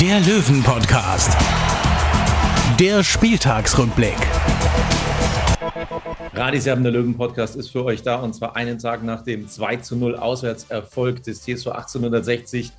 der Löwen-Podcast. Der Spieltagsrückblick. Radis Erben der Löwen Podcast ist für euch da und zwar einen Tag nach dem 2 zu 0 Auswärtserfolg des TSV 1860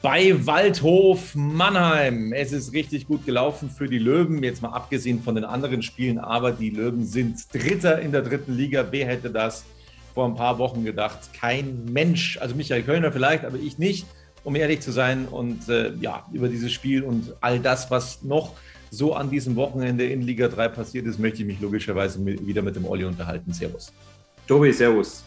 bei Waldhof Mannheim. Es ist richtig gut gelaufen für die Löwen, jetzt mal abgesehen von den anderen Spielen, aber die Löwen sind Dritter in der dritten Liga. Wer hätte das vor ein paar Wochen gedacht? Kein Mensch, also Michael Kölner vielleicht, aber ich nicht, um ehrlich zu sein. Und äh, ja, über dieses Spiel und all das, was noch so an diesem Wochenende in Liga 3 passiert ist, möchte ich mich logischerweise mit, wieder mit dem Olli unterhalten. Servus. Tobi, servus.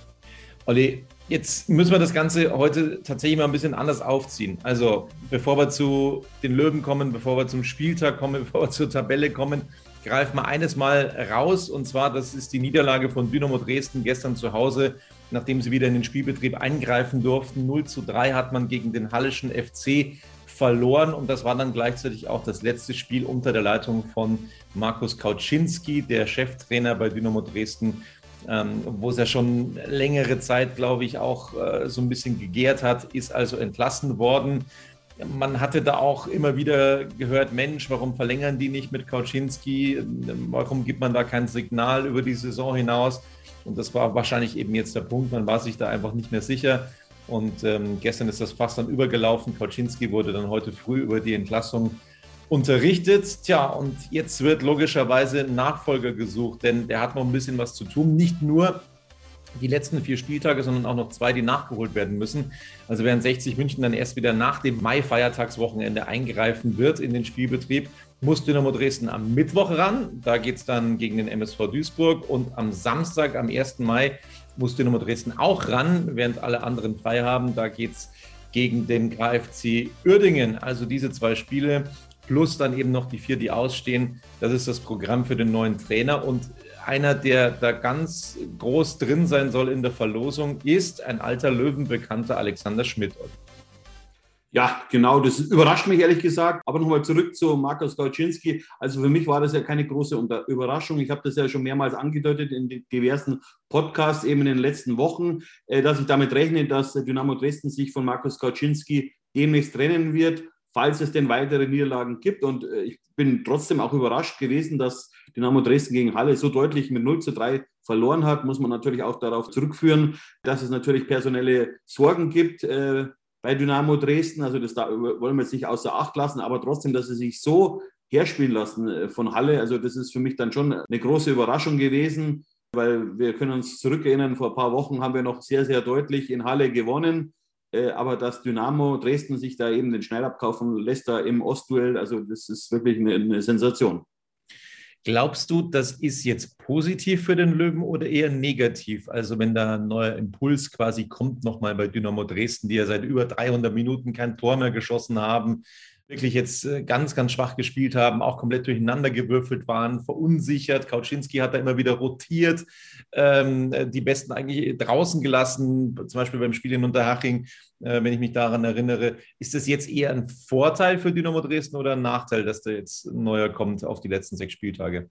Olli, jetzt müssen wir das Ganze heute tatsächlich mal ein bisschen anders aufziehen. Also, bevor wir zu den Löwen kommen, bevor wir zum Spieltag kommen, bevor wir zur Tabelle kommen, greifen wir eines mal raus. Und zwar, das ist die Niederlage von Dynamo Dresden gestern zu Hause, nachdem sie wieder in den Spielbetrieb eingreifen durften. 0 zu 3 hat man gegen den Hallischen FC verloren und das war dann gleichzeitig auch das letzte Spiel unter der Leitung von Markus Kauczynski, der Cheftrainer bei Dynamo Dresden, ähm, wo es ja schon längere Zeit, glaube ich, auch äh, so ein bisschen gegärt hat, ist also entlassen worden. Man hatte da auch immer wieder gehört, Mensch, warum verlängern die nicht mit Kauczynski? Warum gibt man da kein Signal über die Saison hinaus? Und das war wahrscheinlich eben jetzt der Punkt. Man war sich da einfach nicht mehr sicher. Und ähm, gestern ist das fast dann übergelaufen. Kauczynski wurde dann heute früh über die Entlassung unterrichtet. Tja, und jetzt wird logischerweise ein Nachfolger gesucht, denn der hat noch ein bisschen was zu tun. Nicht nur die letzten vier Spieltage, sondern auch noch zwei, die nachgeholt werden müssen. Also während 60 München dann erst wieder nach dem Mai-Feiertagswochenende eingreifen wird in den Spielbetrieb, muss Dynamo Dresden am Mittwoch ran. Da geht es dann gegen den MSV Duisburg und am Samstag, am 1. Mai, muss Dynamo Dresden auch ran, während alle anderen frei haben. Da geht es gegen den KfC Uerdingen. Also diese zwei Spiele plus dann eben noch die vier, die ausstehen. Das ist das Programm für den neuen Trainer. Und einer, der da ganz groß drin sein soll in der Verlosung, ist ein alter Löwenbekannter Alexander Schmidt. Ja, genau, das überrascht mich ehrlich gesagt. Aber nochmal zurück zu Markus Kauczynski. Also für mich war das ja keine große Überraschung. Ich habe das ja schon mehrmals angedeutet in den diversen Podcasts eben in den letzten Wochen, äh, dass ich damit rechne, dass Dynamo Dresden sich von Markus Kauczynski demnächst trennen wird, falls es denn weitere Niederlagen gibt. Und äh, ich bin trotzdem auch überrascht gewesen, dass Dynamo Dresden gegen Halle so deutlich mit 0 zu 3 verloren hat. Muss man natürlich auch darauf zurückführen, dass es natürlich personelle Sorgen gibt äh, bei Dynamo Dresden. Also das da wollen wir jetzt nicht außer Acht lassen, aber trotzdem, dass sie sich so herspielen lassen äh, von Halle, also das ist für mich dann schon eine große Überraschung gewesen, weil wir können uns zurückerinnern, vor ein paar Wochen haben wir noch sehr, sehr deutlich in Halle gewonnen. Äh, aber dass Dynamo Dresden sich da eben den Schneid abkaufen lässt, da im Ostduell, also das ist wirklich eine, eine Sensation. Glaubst du, das ist jetzt positiv für den Löwen oder eher negativ? Also wenn da ein neuer Impuls quasi kommt, nochmal bei Dynamo Dresden, die ja seit über 300 Minuten kein Tor mehr geschossen haben, wirklich jetzt äh, ganz, ganz schwach gespielt haben, auch komplett durcheinander gewürfelt waren, verunsichert. Kauczynski hat da immer wieder rotiert, ähm, die Besten eigentlich draußen gelassen, zum Beispiel beim Spiel in Unterhaching, äh, wenn ich mich daran erinnere. Ist das jetzt eher ein Vorteil für Dynamo Dresden oder ein Nachteil, dass da jetzt ein neuer kommt auf die letzten sechs Spieltage?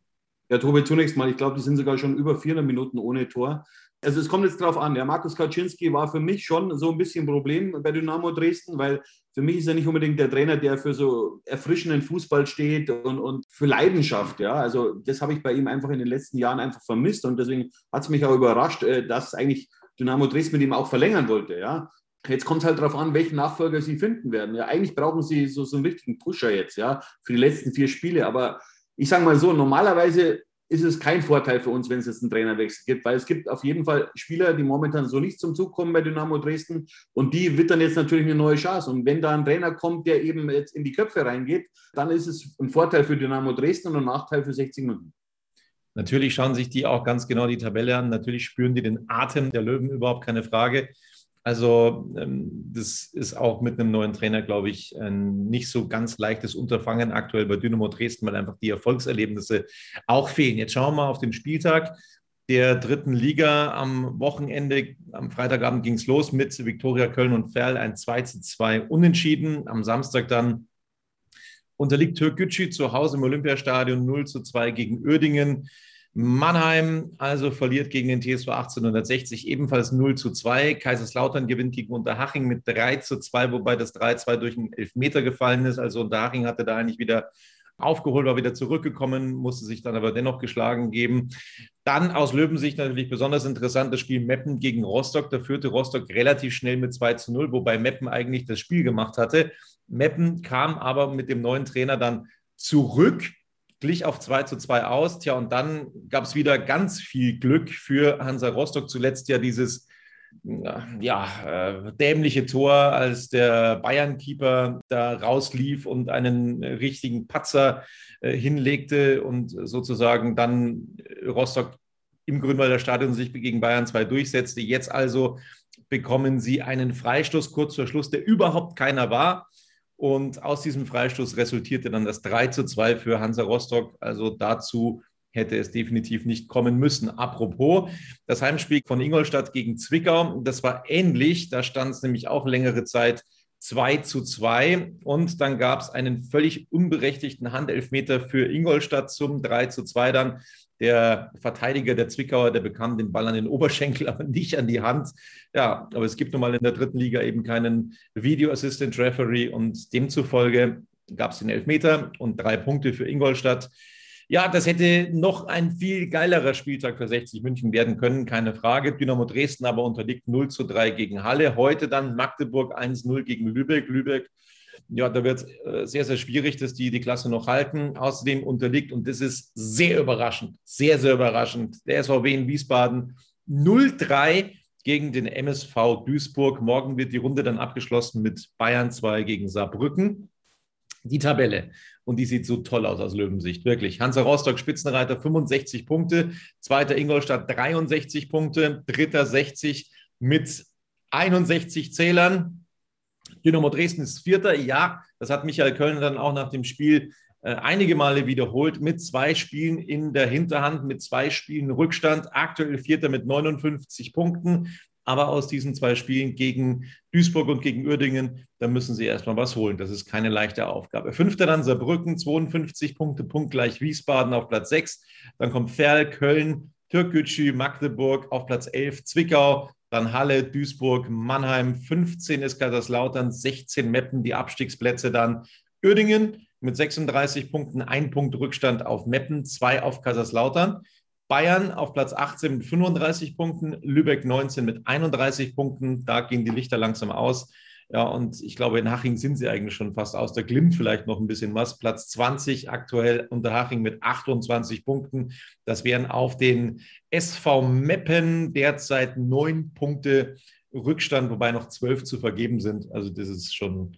Ja, Tobi, zunächst mal, ich glaube, die sind sogar schon über 400 Minuten ohne Tor. Also es kommt jetzt darauf an. Der Markus Kaczynski war für mich schon so ein bisschen ein Problem bei Dynamo Dresden, weil für mich ist er nicht unbedingt der Trainer, der für so erfrischenden Fußball steht und, und für Leidenschaft. Ja, also das habe ich bei ihm einfach in den letzten Jahren einfach vermisst und deswegen hat es mich auch überrascht, äh, dass eigentlich Dynamo Dresden mit ihm auch verlängern wollte. Ja, Jetzt kommt es halt darauf an, welchen Nachfolger sie finden werden. Ja, eigentlich brauchen sie so, so einen richtigen Pusher jetzt, ja, für die letzten vier Spiele. Aber ich sage mal so, normalerweise ist es kein Vorteil für uns, wenn es jetzt einen Trainerwechsel gibt, weil es gibt auf jeden Fall Spieler, die momentan so nicht zum Zug kommen bei Dynamo Dresden und die wittern jetzt natürlich eine neue Chance. Und wenn da ein Trainer kommt, der eben jetzt in die Köpfe reingeht, dann ist es ein Vorteil für Dynamo Dresden und ein Nachteil für 60 Minuten. Natürlich schauen sich die auch ganz genau die Tabelle an. Natürlich spüren die den Atem der Löwen überhaupt keine Frage. Also ähm, das ist auch mit einem neuen Trainer, glaube ich, ein nicht so ganz leichtes Unterfangen aktuell bei Dynamo Dresden, weil einfach die Erfolgserlebnisse auch fehlen. Jetzt schauen wir mal auf den Spieltag der dritten Liga. Am Wochenende, am Freitagabend ging es los mit Viktoria Köln und Ferl, ein 2 zu 2 Unentschieden. Am Samstag dann unterliegt Türkgücü zu Hause im Olympiastadion 0 zu 2 gegen Uerdingen. Mannheim also verliert gegen den TSV 1860 ebenfalls 0 zu 2. Kaiserslautern gewinnt gegen Unterhaching mit 3 zu 2, wobei das 3-2 durch einen Elfmeter gefallen ist. Also Unterhaching hatte da eigentlich wieder aufgeholt, war wieder zurückgekommen, musste sich dann aber dennoch geschlagen geben. Dann aus Löwensicht natürlich besonders interessant das Spiel Meppen gegen Rostock. Da führte Rostock relativ schnell mit 2 zu 0, wobei Meppen eigentlich das Spiel gemacht hatte. Meppen kam aber mit dem neuen Trainer dann zurück glich auf 2 zu 2 aus. Tja, und dann gab es wieder ganz viel Glück für Hansa Rostock. Zuletzt ja dieses ja, äh, dämliche Tor, als der Bayern-Keeper da rauslief und einen richtigen Patzer äh, hinlegte und sozusagen dann Rostock im Grünwalder Stadion sich gegen Bayern 2 durchsetzte. Jetzt also bekommen sie einen Freistoß kurz vor Schluss, der überhaupt keiner war. Und aus diesem Freistoß resultierte dann das 3 zu 2 für Hansa Rostock. Also dazu hätte es definitiv nicht kommen müssen. Apropos, das Heimspiel von Ingolstadt gegen Zwickau, das war ähnlich. Da stand es nämlich auch längere Zeit 2 zu 2. Und dann gab es einen völlig unberechtigten Handelfmeter für Ingolstadt zum 3 zu 2 dann. Der Verteidiger der Zwickauer, der bekam den Ball an den Oberschenkel, aber nicht an die Hand. Ja, aber es gibt nun mal in der dritten Liga eben keinen Video Assistant Referee und demzufolge gab es den Elfmeter und drei Punkte für Ingolstadt. Ja, das hätte noch ein viel geilerer Spieltag für 60 München werden können, keine Frage. Dynamo Dresden aber unterliegt 0 zu 3 gegen Halle. Heute dann Magdeburg 1-0 gegen Lübeck. Lübeck ja, da wird äh, sehr, sehr schwierig, dass die die Klasse noch halten. Außerdem unterliegt, und das ist sehr überraschend, sehr, sehr überraschend, der SVW in Wiesbaden 0-3 gegen den MSV Duisburg. Morgen wird die Runde dann abgeschlossen mit Bayern 2 gegen Saarbrücken. Die Tabelle, und die sieht so toll aus aus Löwensicht, wirklich. Hansa Rostock, Spitzenreiter, 65 Punkte. Zweiter Ingolstadt, 63 Punkte. Dritter 60 mit 61 Zählern. Dynamo Dresden ist Vierter. Ja, das hat Michael Köln dann auch nach dem Spiel äh, einige Male wiederholt mit zwei Spielen in der Hinterhand, mit zwei Spielen Rückstand. Aktuell Vierter mit 59 Punkten. Aber aus diesen zwei Spielen gegen Duisburg und gegen Uerdingen, da müssen sie erstmal was holen. Das ist keine leichte Aufgabe. Fünfter dann Saarbrücken, 52 Punkte, punktgleich Wiesbaden auf Platz 6. Dann kommt Ferl, Köln, Türkgücü, Magdeburg auf Platz 11, Zwickau, dann Halle, Duisburg, Mannheim, 15 ist Kaiserslautern, 16 Meppen, die Abstiegsplätze dann Uerdingen mit 36 Punkten, ein Punkt Rückstand auf Meppen, zwei auf Kaiserslautern. Bayern auf Platz 18 mit 35 Punkten, Lübeck 19 mit 31 Punkten. Da gehen die Lichter langsam aus. Ja, und ich glaube, in Haching sind sie eigentlich schon fast aus. Da glimmt vielleicht noch ein bisschen was. Platz 20 aktuell unter Haching mit 28 Punkten. Das wären auf den SV Meppen derzeit neun Punkte Rückstand, wobei noch zwölf zu vergeben sind. Also das ist schon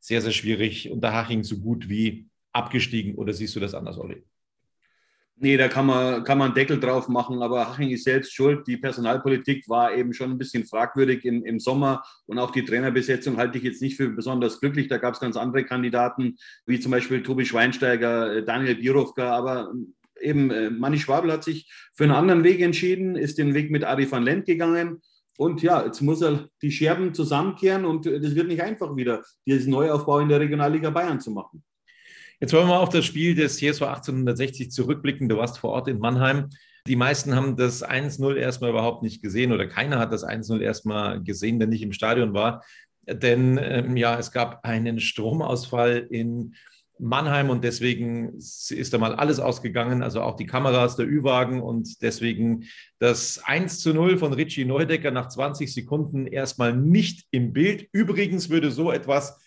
sehr, sehr schwierig. Unter Haching so gut wie abgestiegen. Oder siehst du das anders, Olli? Nee, da kann man, kann man Deckel drauf machen, aber Haching ist selbst schuld. Die Personalpolitik war eben schon ein bisschen fragwürdig im, im Sommer und auch die Trainerbesetzung halte ich jetzt nicht für besonders glücklich. Da gab es ganz andere Kandidaten, wie zum Beispiel Tobi Schweinsteiger, äh, Daniel Birovka, aber eben äh, Manni Schwabel hat sich für einen anderen Weg entschieden, ist den Weg mit Ari van Lent gegangen. Und ja, jetzt muss er die Scherben zusammenkehren und das wird nicht einfach wieder, diesen Neuaufbau in der Regionalliga Bayern zu machen. Jetzt wollen wir mal auf das Spiel des CSV 1860 zurückblicken. Du warst vor Ort in Mannheim. Die meisten haben das 1-0 erstmal überhaupt nicht gesehen oder keiner hat das 1-0 erstmal gesehen, der nicht im Stadion war. Denn ähm, ja, es gab einen Stromausfall in Mannheim und deswegen ist da mal alles ausgegangen, also auch die Kameras, der Ü-Wagen und deswegen das 1 zu 0 von Richie Neudecker nach 20 Sekunden erstmal nicht im Bild. Übrigens würde so etwas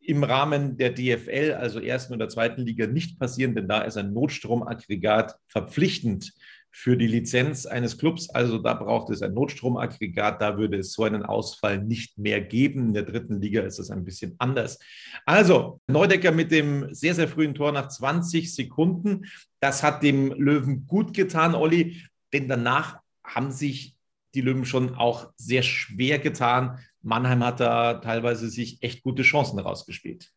im Rahmen der DFL, also ersten oder zweiten Liga, nicht passieren, denn da ist ein Notstromaggregat verpflichtend für die Lizenz eines Clubs. Also da braucht es ein Notstromaggregat, da würde es so einen Ausfall nicht mehr geben. In der dritten Liga ist es ein bisschen anders. Also Neudecker mit dem sehr, sehr frühen Tor nach 20 Sekunden. Das hat dem Löwen gut getan, Olli, denn danach haben sich die Löwen schon auch sehr schwer getan, Mannheim hat da teilweise sich echt gute Chancen rausgespielt.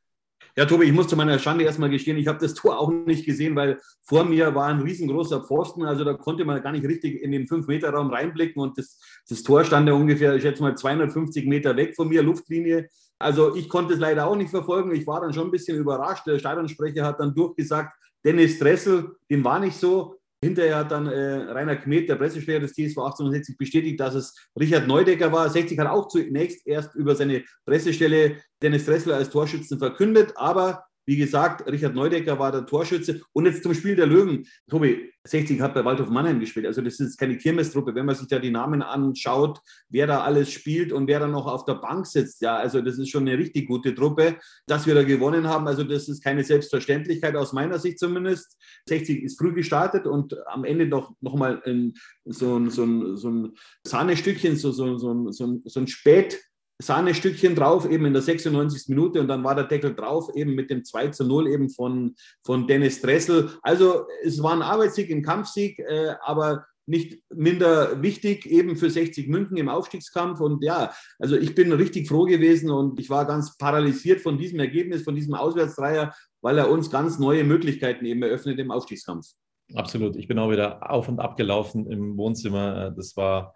Ja, Tobi, ich muss zu meiner Schande erstmal gestehen, ich habe das Tor auch nicht gesehen, weil vor mir war ein riesengroßer Pfosten. Also da konnte man gar nicht richtig in den 5-Meter-Raum reinblicken und das, das Tor stand ja ungefähr, ich schätze mal, 250 Meter weg von mir, Luftlinie. Also ich konnte es leider auch nicht verfolgen. Ich war dann schon ein bisschen überrascht. Der Stadionsprecher hat dann durchgesagt, Dennis Dressel, dem war nicht so. Hinterher hat dann äh, Rainer Kmet, der Pressesprecher des TSV 1860, bestätigt, dass es Richard Neudecker war. 60 hat auch zunächst erst über seine Pressestelle Dennis Dressler als Torschützen verkündet, aber wie gesagt, Richard Neudecker war der Torschütze. Und jetzt zum Spiel der Löwen. Tobi, 60 hat bei Waldhof Mannheim gespielt. Also das ist keine Kirmestruppe. Wenn man sich da die Namen anschaut, wer da alles spielt und wer da noch auf der Bank sitzt. Ja, also das ist schon eine richtig gute Truppe. Dass wir da gewonnen haben, also das ist keine Selbstverständlichkeit aus meiner Sicht zumindest. 60 ist früh gestartet und am Ende noch, noch mal ein, so, so, ein, so ein Sahnestückchen, so, so, so, so, so ein Spät- Sahnestückchen drauf, eben in der 96. Minute und dann war der Deckel drauf, eben mit dem 2 zu 0 eben von, von Dennis Dressel. Also es war ein Arbeitssieg, ein Kampfsieg, äh, aber nicht minder wichtig eben für 60 München im Aufstiegskampf. Und ja, also ich bin richtig froh gewesen und ich war ganz paralysiert von diesem Ergebnis, von diesem Auswärtsdreier, weil er uns ganz neue Möglichkeiten eben eröffnet im Aufstiegskampf. Absolut. Ich bin auch wieder auf und ab gelaufen im Wohnzimmer. Das war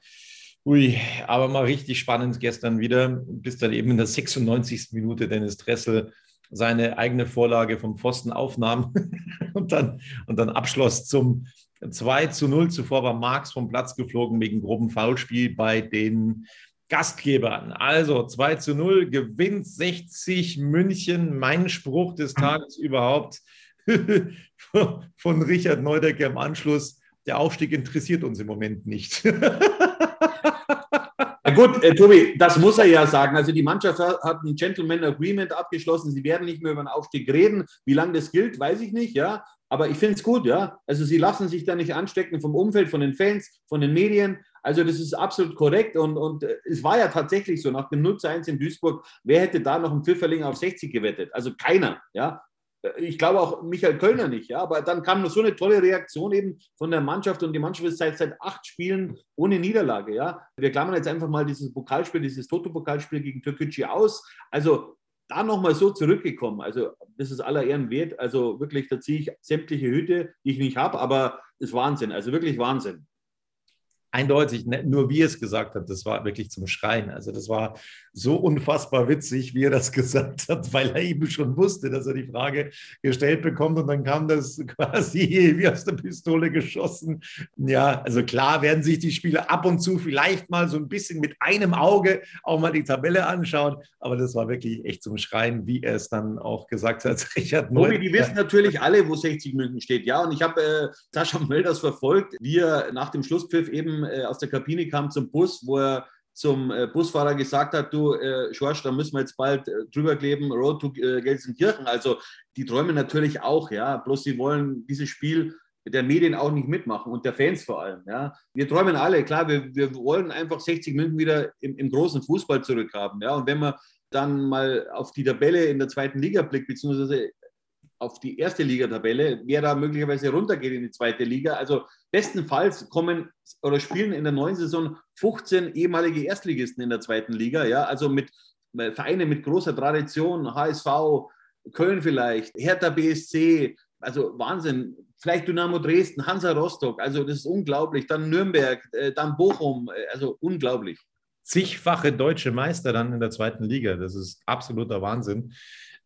Ui, aber mal richtig spannend gestern wieder, bis dann eben in der 96. Minute Dennis Dressel seine eigene Vorlage vom Pfosten aufnahm und dann, und dann abschloss zum 2 zu 0. Zuvor war Marx vom Platz geflogen wegen groben Foulspiel bei den Gastgebern. Also 2 zu 0 gewinnt 60 München. Mein Spruch des Tages überhaupt von Richard Neudecker im Anschluss. Der Aufstieg interessiert uns im Moment nicht. Gut, äh, Tobi, das muss er ja sagen. Also die Mannschaft hat ein Gentleman Agreement abgeschlossen. Sie werden nicht mehr über den Aufstieg reden. Wie lange das gilt, weiß ich nicht, ja. Aber ich finde es gut, ja. Also sie lassen sich da nicht anstecken vom Umfeld, von den Fans, von den Medien. Also das ist absolut korrekt und, und äh, es war ja tatsächlich so, nach dem 0 zu 1 in Duisburg, wer hätte da noch einen Pfifferling auf 60 gewettet? Also keiner, ja ich glaube auch Michael Kölner nicht, ja, aber dann kam so eine tolle Reaktion eben von der Mannschaft und die Mannschaft ist seit, seit acht Spielen ohne Niederlage, ja. Wir klammern jetzt einfach mal dieses Pokalspiel, dieses Toto-Pokalspiel gegen Türkgücü aus. Also da nochmal so zurückgekommen, also das ist aller Ehren wert. Also wirklich, da ziehe ich sämtliche Hüte, die ich nicht habe, aber ist Wahnsinn, also wirklich Wahnsinn eindeutig, ne, nur wie er es gesagt hat, das war wirklich zum Schreien. Also das war so unfassbar witzig, wie er das gesagt hat, weil er eben schon wusste, dass er die Frage gestellt bekommt und dann kam das quasi wie aus der Pistole geschossen. Ja, also klar werden sich die Spieler ab und zu vielleicht mal so ein bisschen mit einem Auge auch mal die Tabelle anschauen, aber das war wirklich echt zum Schreien, wie er es dann auch gesagt hat. Richard Tobi, die wissen natürlich alle, wo 60 München steht, ja, und ich habe äh, Sascha Mölders verfolgt, wie er nach dem Schlusspfiff eben äh, aus der Kabine kam zum Bus, wo er zum äh, Busfahrer gesagt hat, du äh, Schorsch, da müssen wir jetzt bald äh, drüber kleben, Road to äh, Gelsenkirchen. Also die träumen natürlich auch, ja, bloß sie wollen dieses Spiel der Medien auch nicht mitmachen und der Fans vor allem. Ja. Wir träumen alle, klar, wir, wir wollen einfach 60 München wieder im, im großen Fußball zurückhaben. Ja. Und wenn man dann mal auf die Tabelle in der zweiten Liga blickt, beziehungsweise auf die erste Liga-Tabelle, wer da möglicherweise runtergeht in die zweite Liga. Also bestenfalls kommen oder spielen in der neuen Saison 15 ehemalige Erstligisten in der zweiten Liga, ja, also mit äh, Vereine mit großer Tradition, HSV, Köln vielleicht, Hertha BSC, also Wahnsinn. Vielleicht Dynamo Dresden, Hansa Rostock, also das ist unglaublich. Dann Nürnberg, äh, dann Bochum, äh, also unglaublich. Zigfache deutsche Meister dann in der zweiten Liga, das ist absoluter Wahnsinn.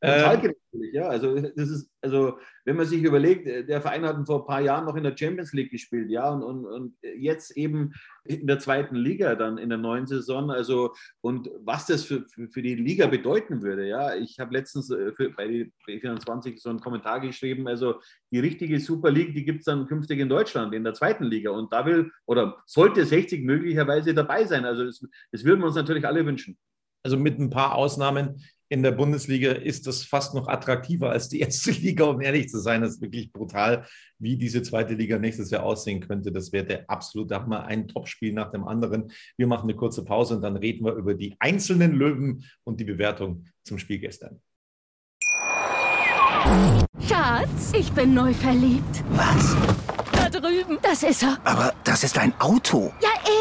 Schalke ähm, natürlich, ja. Also das ist, also wenn man sich überlegt, äh, der Verein hat vor ein paar Jahren noch in der Champions League gespielt, ja, und, und, und jetzt eben in der zweiten Liga dann in der neuen Saison. Also und was das für, für, für die Liga bedeuten würde, ja. Ich habe letztens äh, für, bei B24 so einen Kommentar geschrieben, also die richtige Super League, die gibt es dann künftig in Deutschland, in der zweiten Liga. Und da will oder sollte 60 möglicherweise dabei sein. Also das, das würden wir uns natürlich alle wünschen. Also mit ein paar Ausnahmen in der Bundesliga ist das fast noch attraktiver als die erste Liga, um ehrlich zu sein. Das ist wirklich brutal, wie diese zweite Liga nächstes Jahr aussehen könnte. Das wäre der absolute Hammer. Ein Topspiel nach dem anderen. Wir machen eine kurze Pause und dann reden wir über die einzelnen Löwen und die Bewertung zum Spiel gestern. Schatz, ich bin neu verliebt. Was? Da drüben. Das ist er. Aber das ist ein Auto. Ja, eben.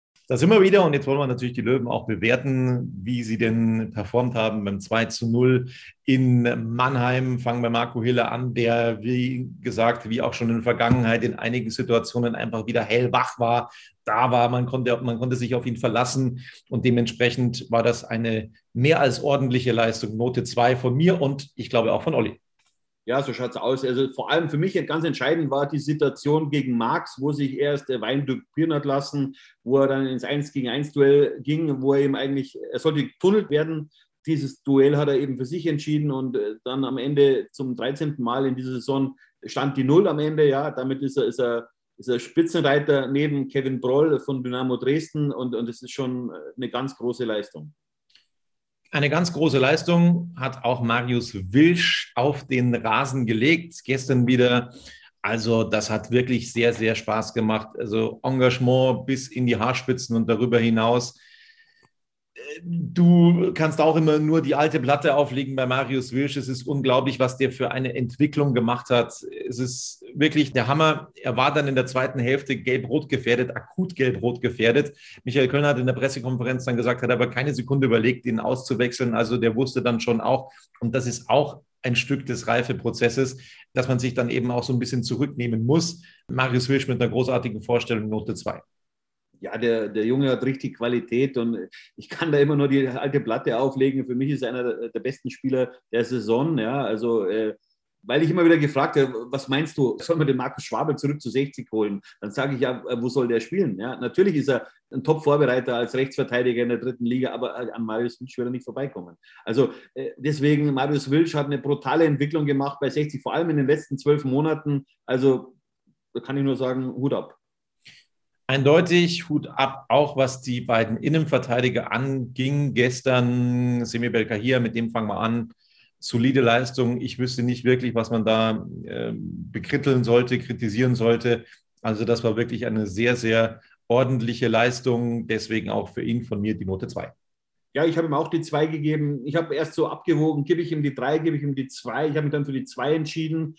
Da sind wir wieder und jetzt wollen wir natürlich die Löwen auch bewerten, wie sie denn performt haben beim 2 zu 0 in Mannheim. Fangen wir Marco Hille an, der, wie gesagt, wie auch schon in der Vergangenheit in einigen Situationen einfach wieder hellwach war. Da war, man konnte, man konnte sich auf ihn verlassen und dementsprechend war das eine mehr als ordentliche Leistung. Note 2 von mir und ich glaube auch von Olli. Ja, so schaut es aus. Also vor allem für mich ganz entscheidend war die Situation gegen Marx, wo sich erst der Wein dupieren hat lassen, wo er dann ins 1 gegen 1 Duell ging, wo er eben eigentlich, er sollte getunnelt werden. Dieses Duell hat er eben für sich entschieden und äh, dann am Ende zum 13. Mal in dieser Saison stand die Null am Ende. Ja, damit ist er, ist er, ist er Spitzenreiter neben Kevin Broll von Dynamo Dresden und, und das ist schon äh, eine ganz große Leistung. Eine ganz große Leistung hat auch Marius Wilsch auf den Rasen gelegt. Gestern wieder. Also das hat wirklich sehr, sehr Spaß gemacht. Also Engagement bis in die Haarspitzen und darüber hinaus. Du kannst auch immer nur die alte Platte auflegen bei Marius Wilsch. Es ist unglaublich, was der für eine Entwicklung gemacht hat. Es ist wirklich der Hammer. Er war dann in der zweiten Hälfte gelb-rot gefährdet, akut gelb-rot gefährdet. Michael Kölner hat in der Pressekonferenz dann gesagt, hat aber keine Sekunde überlegt, ihn auszuwechseln. Also der wusste dann schon auch, und das ist auch ein Stück des Reifeprozesses, dass man sich dann eben auch so ein bisschen zurücknehmen muss. Marius Wilsch mit einer großartigen Vorstellung, Note 2 ja, der, der Junge hat richtig Qualität und ich kann da immer nur die alte Platte auflegen. Für mich ist er einer der besten Spieler der Saison. Ja, also, äh, weil ich immer wieder gefragt habe, was meinst du, soll man den Markus Schwabel zurück zu 60 holen? Dann sage ich ja, wo soll der spielen? Ja, natürlich ist er ein Top-Vorbereiter als Rechtsverteidiger in der dritten Liga, aber an Marius Wilsch wird er nicht vorbeikommen. Also äh, deswegen, Marius Wilsch hat eine brutale Entwicklung gemacht bei 60, vor allem in den letzten zwölf Monaten. Also da kann ich nur sagen, Hut ab. Eindeutig Hut ab, auch was die beiden Innenverteidiger anging. Gestern Semi Belkahir, mit dem fangen wir an. Solide Leistung. Ich wüsste nicht wirklich, was man da äh, bekritteln sollte, kritisieren sollte. Also das war wirklich eine sehr, sehr ordentliche Leistung. Deswegen auch für ihn von mir die Note 2. Ja, ich habe ihm auch die 2 gegeben. Ich habe erst so abgewogen, gebe ich ihm die 3, gebe ich ihm die 2. Ich habe mich dann für die 2 entschieden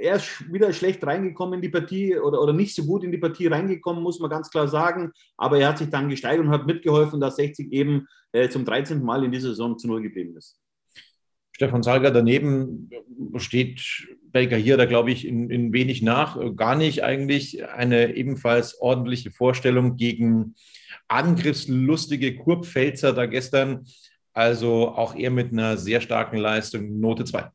er ist wieder schlecht reingekommen in die Partie oder, oder nicht so gut in die Partie reingekommen, muss man ganz klar sagen. Aber er hat sich dann gesteigert und hat mitgeholfen, dass 60 eben äh, zum 13. Mal in dieser Saison zu Null geblieben ist. Stefan Salger daneben steht Belger hier da, glaube ich, in, in, wenig nach. Gar nicht eigentlich. Eine ebenfalls ordentliche Vorstellung gegen angriffslustige Kurpfälzer da gestern. Also auch er mit einer sehr starken Leistung, Note 2.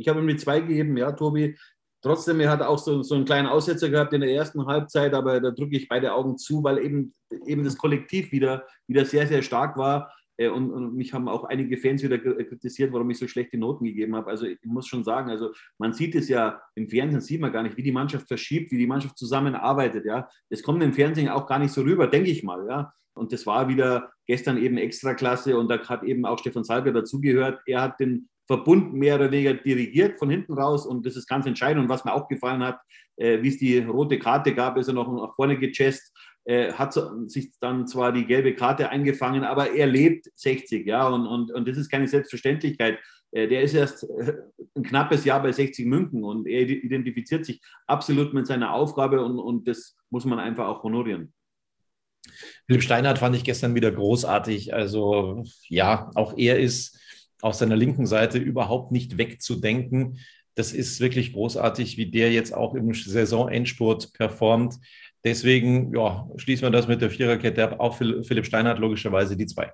Ich habe ihm die zwei gegeben, ja, Tobi. Trotzdem, er hat auch so, so einen kleinen Aussetzer gehabt in der ersten Halbzeit, aber da drücke ich beide Augen zu, weil eben, eben das Kollektiv wieder, wieder sehr, sehr stark war. Äh, und, und, mich haben auch einige Fans wieder kritisiert, warum ich so schlechte Noten gegeben habe. Also ich muss schon sagen, also man sieht es ja im Fernsehen, sieht man gar nicht, wie die Mannschaft verschiebt, wie die Mannschaft zusammenarbeitet. Ja, das kommt im Fernsehen auch gar nicht so rüber, denke ich mal. Ja, und das war wieder gestern eben extra klasse und da hat eben auch Stefan Salger dazugehört. Er hat den Verbund mehr oder weniger dirigiert von hinten raus und das ist ganz entscheidend. Und was mir auch gefallen hat, äh, wie es die rote Karte gab, ist er noch nach vorne gechest, äh, hat sich dann zwar die gelbe Karte eingefangen, aber er lebt 60, ja, und, und, und das ist keine Selbstverständlichkeit. Äh, der ist erst äh, ein knappes Jahr bei 60 Münken und er identifiziert sich absolut mit seiner Aufgabe und, und das muss man einfach auch honorieren. Philipp Steinhardt fand ich gestern wieder großartig. Also ja, auch er ist auf seiner linken Seite überhaupt nicht wegzudenken. Das ist wirklich großartig, wie der jetzt auch im Saisonendspurt performt. Deswegen ja, schließen wir das mit der Viererkette ab. Auch Philipp Steinhardt logischerweise die zwei.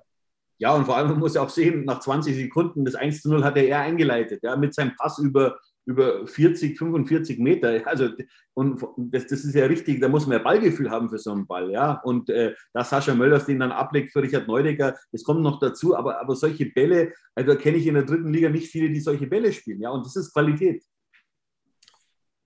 Ja, und vor allem man muss ja auch sehen, nach 20 Sekunden das 1 zu 0 hat er eingeleitet, ja, mit seinem Pass über, über 40, 45 Meter. Also, und das, das ist ja richtig, da muss man ja Ballgefühl haben für so einen Ball, ja. Und äh, dass Sascha Möllers den dann ablegt für Richard Neudecker, das kommt noch dazu, aber, aber solche Bälle, also kenne ich in der dritten Liga nicht viele, die solche Bälle spielen, ja. Und das ist Qualität.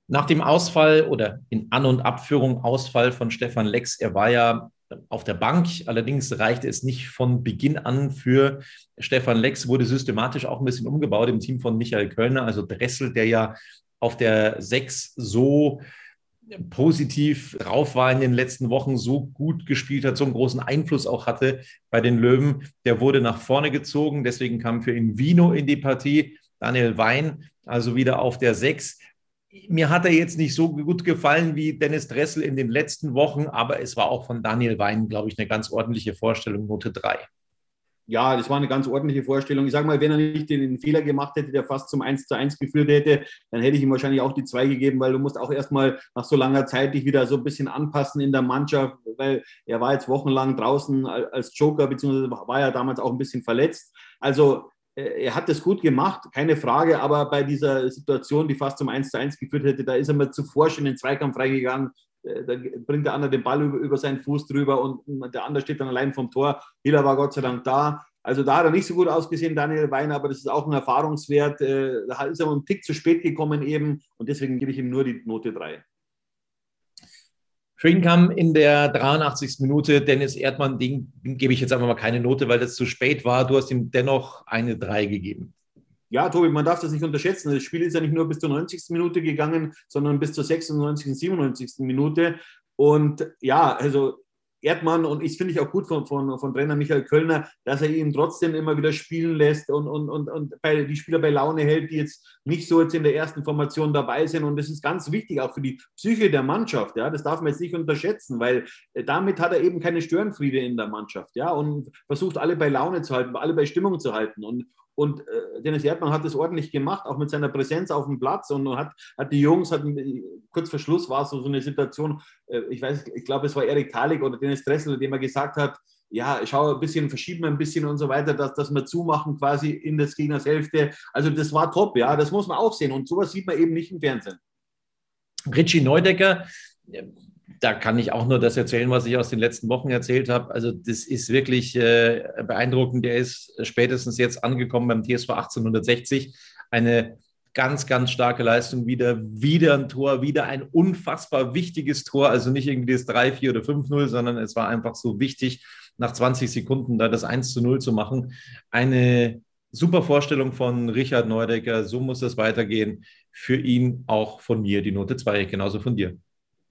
Nach dem Ausfall oder in An- und Abführung Ausfall von Stefan Lex, er war ja auf der Bank. Allerdings reichte es nicht von Beginn an für Stefan Lex, wurde systematisch auch ein bisschen umgebaut im Team von Michael Kölner, also Dressel, der ja auf der 6 so positiv drauf war in den letzten Wochen, so gut gespielt hat, so einen großen Einfluss auch hatte bei den Löwen. Der wurde nach vorne gezogen, deswegen kam für ihn Vino in die Partie. Daniel Wein, also wieder auf der 6. Mir hat er jetzt nicht so gut gefallen wie Dennis Dressel in den letzten Wochen, aber es war auch von Daniel Wein, glaube ich, eine ganz ordentliche Vorstellung, Note 3 ja, das war eine ganz ordentliche Vorstellung. Ich sage mal, wenn er nicht den Fehler gemacht hätte, der fast zum 1 zu 1 geführt hätte, dann hätte ich ihm wahrscheinlich auch die 2 gegeben, weil du musst auch erstmal nach so langer Zeit dich wieder so ein bisschen anpassen in der Mannschaft, weil er war jetzt wochenlang draußen als Joker, beziehungsweise war ja damals auch ein bisschen verletzt. Also er hat das gut gemacht, keine Frage, aber bei dieser Situation, die fast zum 1 zu 1 geführt hätte, da ist er mal zuvor schon in den Zweikampf reingegangen, äh, da bringt der andere den Ball über, über seinen Fuß drüber und der andere steht dann allein vom Tor. Hiller war Gott sei Dank da. Also da hat er nicht so gut ausgesehen, Daniel Weiner, aber das ist auch ein Erfahrungswert. Äh, da ist er einen Tick zu spät gekommen eben und deswegen gebe ich ihm nur die Note 3. Für ihn kam in der 83. Minute Dennis Erdmann, den gebe ich jetzt einfach mal keine Note, weil das zu spät war. Du hast ihm dennoch eine 3 gegeben. Ja, Tobi, man darf das nicht unterschätzen. Das Spiel ist ja nicht nur bis zur 90. Minute gegangen, sondern bis zur 96. und 97. Minute. Und ja, also Erdmann und ich finde ich auch gut von, von, von Trainer Michael Kölner, dass er ihn trotzdem immer wieder spielen lässt und, und, und, und bei, die Spieler bei Laune hält, die jetzt nicht so jetzt in der ersten Formation dabei sind. Und das ist ganz wichtig auch für die Psyche der Mannschaft. Ja, das darf man jetzt nicht unterschätzen, weil äh, damit hat er eben keine Störenfriede in der Mannschaft. Ja, und versucht alle bei Laune zu halten, alle bei Stimmung zu halten. Und, und äh, Dennis Erdmann hat das ordentlich gemacht, auch mit seiner Präsenz auf dem Platz und hat, hat die Jungs, hat, kurz vor Schluss war es so, so eine Situation, äh, ich weiß, ich glaube, es war Erik Talik oder Dennis Dressel, dem er gesagt hat, ja, schau ein bisschen, verschieben ein bisschen und so weiter, dass, dass wir zumachen quasi in des Gegners Hälfte. Also das war top, ja, das muss man auch sehen und sowas sieht man eben nicht im Fernsehen. Richie Neudecker, da kann ich auch nur das erzählen, was ich aus den letzten Wochen erzählt habe. Also das ist wirklich äh, beeindruckend. Der ist spätestens jetzt angekommen beim TSV 1860. Eine ganz, ganz starke Leistung wieder. Wieder ein Tor, wieder ein unfassbar wichtiges Tor. Also nicht irgendwie das 3, 4 oder 5-0, sondern es war einfach so wichtig, nach 20 Sekunden da das 1 zu 0 zu machen. Eine super Vorstellung von Richard Neudecker. So muss es weitergehen. Für ihn auch von mir die Note 2, genauso von dir.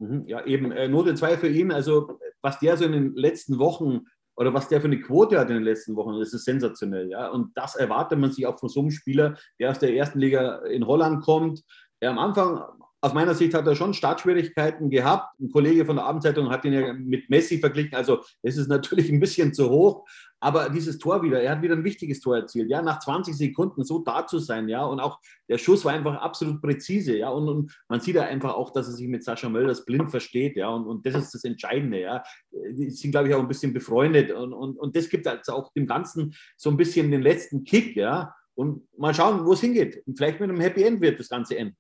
Mhm, ja, eben Note 2 für ihn. Also, was der so in den letzten Wochen oder was der für eine Quote hat in den letzten Wochen, das ist sensationell. Ja? Und das erwartet man sich auch von so einem Spieler, der aus der ersten Liga in Holland kommt. Ja, am Anfang aus meiner Sicht hat er schon Startschwierigkeiten gehabt. Ein Kollege von der Abendzeitung hat ihn ja mit Messi verglichen. Also es ist natürlich ein bisschen zu hoch. Aber dieses Tor wieder, er hat wieder ein wichtiges Tor erzielt. Ja, nach 20 Sekunden so da zu sein. Ja, und auch der Schuss war einfach absolut präzise. Ja, und, und man sieht ja einfach auch, dass er sich mit Sascha Mölders blind versteht. Ja, und, und das ist das Entscheidende. Ja, die sind, glaube ich, auch ein bisschen befreundet. Und, und, und das gibt also auch dem Ganzen so ein bisschen den letzten Kick. Ja, und mal schauen, wo es hingeht. Und vielleicht mit einem Happy End wird das Ganze enden.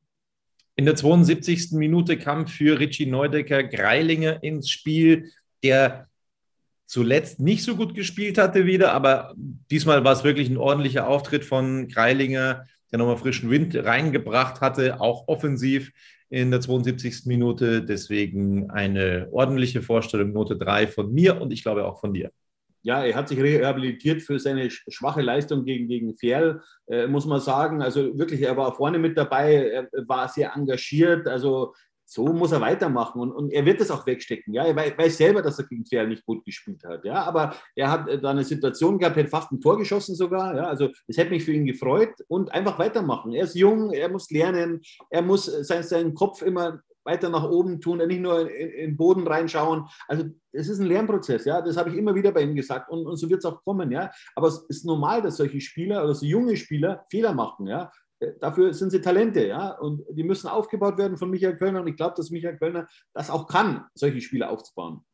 In der 72. Minute kam für Richie Neudecker Greilinger ins Spiel, der zuletzt nicht so gut gespielt hatte wieder, aber diesmal war es wirklich ein ordentlicher Auftritt von Greilinger, der nochmal frischen Wind reingebracht hatte, auch offensiv in der 72. Minute. Deswegen eine ordentliche Vorstellung, Note 3 von mir und ich glaube auch von dir ja, er hat sich rehabilitiert für seine schwache Leistung gegen, gegen Ferl, äh, muss man sagen. Also wirklich, er war vorne mit dabei, er war sehr engagiert. Also so muss er weitermachen und, und er wird das auch wegstecken. Ja, er weiß selber, dass er gegen Ferl nicht gut gespielt hat. Ja, aber er hat da eine Situation gehabt, hat fast ein Tor geschossen sogar. Ja, also es hätte mich für ihn gefreut und einfach weitermachen. Er ist jung, er muss lernen, er muss sein, seinen Kopf immer weiter nach oben tun, nicht nur in, den Boden reinschauen. Also es ist ein Lernprozess, ja. Das habe ich immer wieder bei ihm gesagt und, und so wird es auch kommen, ja. Aber es ist normal, dass solche Spieler oder so junge Spieler Fehler machen, ja. Äh, dafür sind sie Talente, ja, und die müssen aufgebaut werden von Michael Kölner. Und ich glaube, dass Michael Kölner das auch kann, solche Spieler aufzubauen.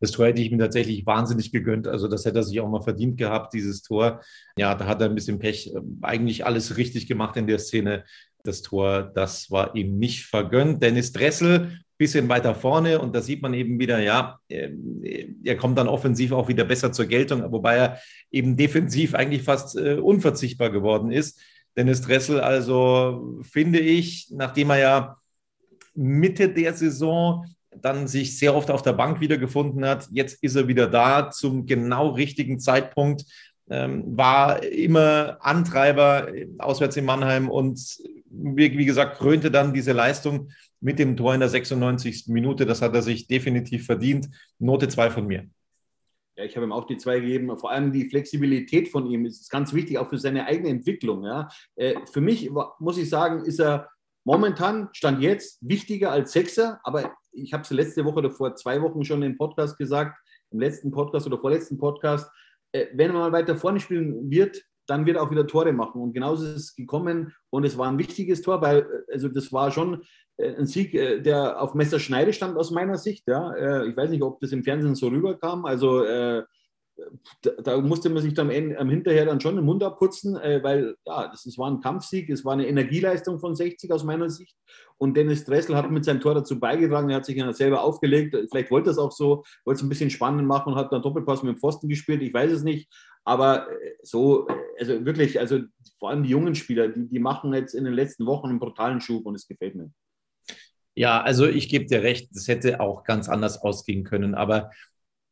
Das Tor hätte ich mir tatsächlich wahnsinnig gegönnt. Also das hätte er sich auch mal verdient gehabt, dieses Tor. Ja, da hat er ein bisschen Pech. Eigentlich alles richtig gemacht in der Szene das Tor, das war ihm nicht vergönnt. Dennis Dressel, bisschen weiter vorne und da sieht man eben wieder, ja, er kommt dann offensiv auch wieder besser zur Geltung, wobei er eben defensiv eigentlich fast äh, unverzichtbar geworden ist. Dennis Dressel, also finde ich, nachdem er ja Mitte der Saison dann sich sehr oft auf der Bank wiedergefunden hat, jetzt ist er wieder da zum genau richtigen Zeitpunkt, ähm, war immer Antreiber äh, auswärts in Mannheim und wie, gesagt, krönte dann diese Leistung mit dem Tor in der 96. Minute. Das hat er sich definitiv verdient. Note 2 von mir. Ja, ich habe ihm auch die zwei gegeben. Vor allem die Flexibilität von ihm ist ganz wichtig, auch für seine eigene Entwicklung. Ja. Äh, für mich muss ich sagen, ist er momentan, stand jetzt, wichtiger als Sechser. Aber ich habe es letzte Woche oder vor zwei Wochen schon im Podcast gesagt, im letzten Podcast oder vorletzten Podcast, äh, wenn er mal weiter vorne spielen wird, dann wird er auch wieder Tore machen. Und genauso ist es gekommen. Und es war ein wichtiges Tor, weil äh, also das war schon äh, ein Sieg, äh, der auf Messerschneide stand aus meiner Sicht. Ja. Ich weiß nicht, ob das im Fernsehen so rüberkam. Also da, musste man sich dann am Hinterher dann schon den Mund abputzen, weil ja, das, das, war ein Kampfsieg, es war eine Energieleistung von 60 aus meiner Sicht. Und Dennis Dressel hat mit seinem Tor dazu beigetragen, er hat sich ja selber aufgelegt. Vielleicht wollte es auch so, wollte es ein bisschen spannend machen und hat dann Doppelpass mit dem Pfosten gespielt, ich weiß es nicht. Aber so, also wirklich, also vor allem die jungen Spieler, die, die machen jetzt in den letzten Wochen einen brutalen Schub und es gefällt mir. Ja, also ich gebe dir recht, das hätte auch ganz anders ausgehen können. Aber